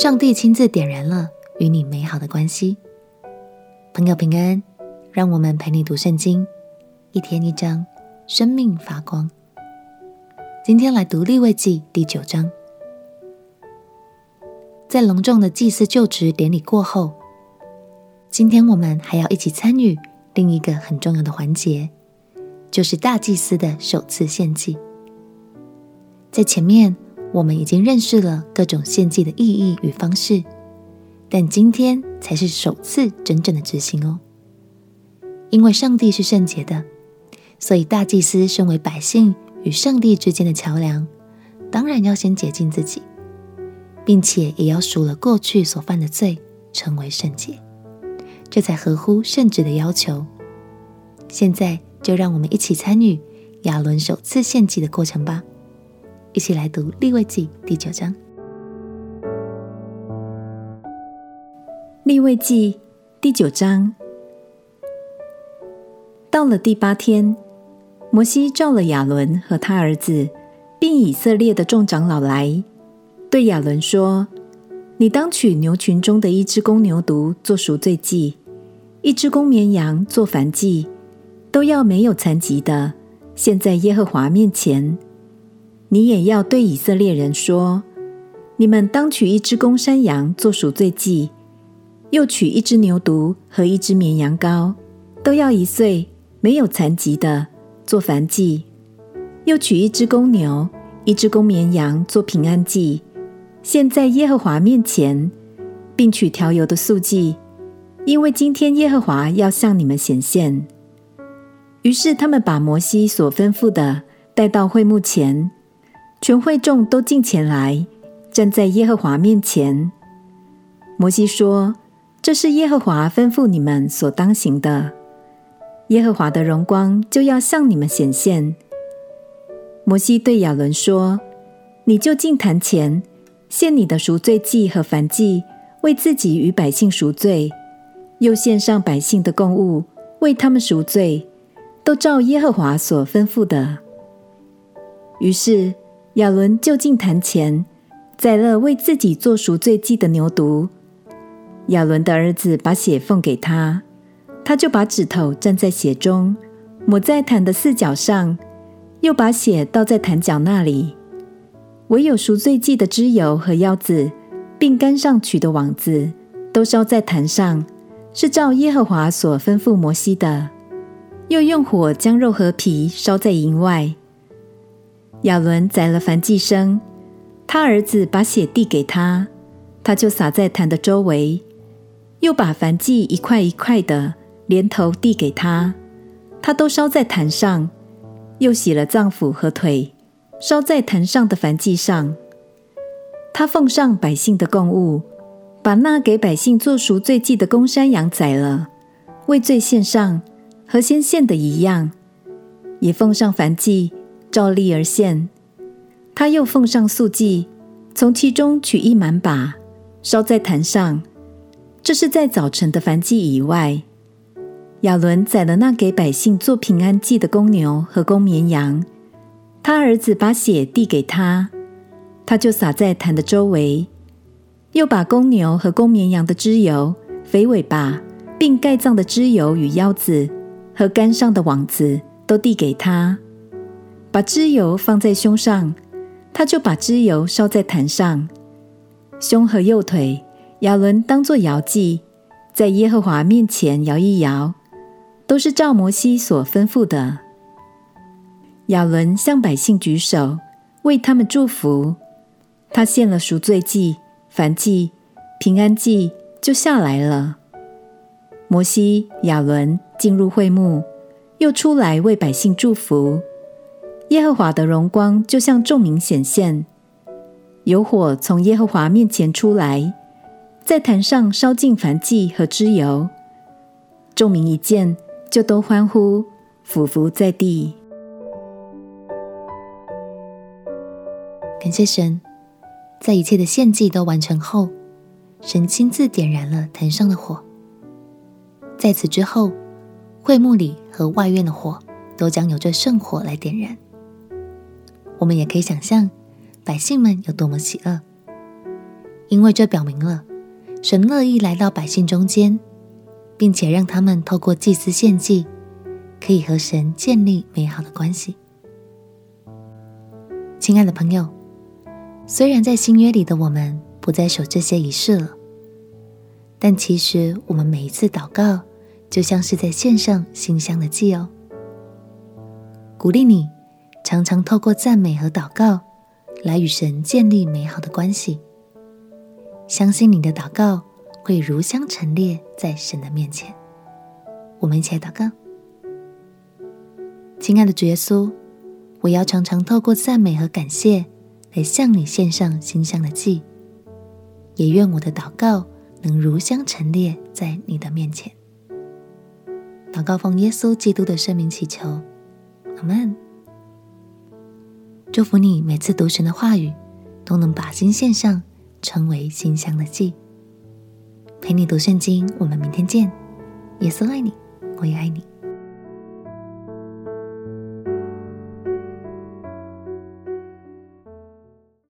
上帝亲自点燃了与你美好的关系。朋友平安，让我们陪你读圣经，一天一章，生命发光。今天来读立位记第九章。在隆重的祭司就职典礼过后，今天我们还要一起参与另一个很重要的环节，就是大祭司的首次献祭。在前面，我们已经认识了各种献祭的意义与方式，但今天才是首次真正的执行哦。因为上帝是圣洁的，所以大祭司身为百姓与上帝之间的桥梁，当然要先洁净自己，并且也要赎了过去所犯的罪，成为圣洁，这才合乎圣旨的要求。现在就让我们一起参与亚伦首次献祭的过程吧。一起来读利未记第九章。利未记第九章，到了第八天，摩西召了亚伦和他儿子，并以色列的众长老来，对亚伦说：“你当取牛群中的一只公牛犊做赎罪祭，一只公绵羊做燔祭，都要没有残疾的，献在耶和华面前。”你也要对以色列人说：你们当取一只公山羊做赎罪祭，又取一只牛犊和一只绵羊羔，都要一岁，没有残疾的，做燔祭；又取一只公牛、一只公绵羊做平安祭，献在耶和华面前，并取调油的素祭，因为今天耶和华要向你们显现。于是他们把摩西所吩咐的带到会幕前。全会众都进前来，站在耶和华面前。摩西说：“这是耶和华吩咐你们所当行的。耶和华的荣光就要向你们显现。”摩西对亚伦说：“你就近坛前，献你的赎罪祭和燔祭，为自己与百姓赎罪，又献上百姓的供物，为他们赎罪，都照耶和华所吩咐的。”于是。亚伦就近坛前，宰了为自己做赎罪祭的牛犊。亚伦的儿子把血奉给他，他就把指头蘸在血中，抹在坛的四角上，又把血倒在坛脚那里。唯有赎罪祭的脂油和腰子，并竿上取的网子，都烧在坛上，是照耶和华所吩咐摩西的。又用火将肉和皮烧在营外。亚伦宰了燔祭牲，他儿子把血递给他，他就洒在坛的周围，又把燔祭一块一块的连头递给他，他都烧在坛上，又洗了脏腑和腿，烧在坛上的燔祭上。他奉上百姓的供物，把那给百姓做赎罪祭的公山羊宰了，为罪献上，和先献的一样，也奉上燔祭。照例而献，他又奉上素祭，从其中取一满把，烧在坛上。这是在早晨的燔祭以外。亚伦宰了那给百姓做平安祭的公牛和公绵羊，他儿子把血递给他，他就洒在坛的周围，又把公牛和公绵羊的脂油、肥尾巴，并盖脏的脂油与腰子和竿上的网子，都递给他。把脂油放在胸上，他就把脂油烧在坛上。胸和右腿，亚伦当作摇祭，在耶和华面前摇一摇，都是照摩西所吩咐的。亚伦向百姓举手，为他们祝福。他献了赎罪祭、燔祭、平安祭，就下来了。摩西、亚伦进入会幕，又出来为百姓祝福。耶和华的荣光就向众民显现，有火从耶和华面前出来，在坛上烧尽燔祭和脂油。众民一见，就都欢呼，俯伏在地。感谢神，在一切的献祭都完成后，神亲自点燃了坛上的火。在此之后，会幕里和外院的火都将由这圣火来点燃。我们也可以想象，百姓们有多么喜乐。因为这表明了神乐意来到百姓中间，并且让他们透过祭司献祭，可以和神建立美好的关系。亲爱的朋友，虽然在新约里的我们不再守这些仪式了，但其实我们每一次祷告，就像是在献上馨香的祭哦。鼓励你常常透过赞美和祷告，来与神建立美好的关系。相信你的祷告会如香陈列在神的面前。我们一起来祷告。亲爱的主耶稣，我要常常透过赞美和感谢来向你献上馨香的祭，也愿我的祷告能如香陈列在你的面前。祷告奉耶稣基督的圣名祈求，阿门。祝福你每次读神的话语都能把心献上，成为馨香的祭。陪你读圣经，我们明天见。耶稣爱你，我也爱你。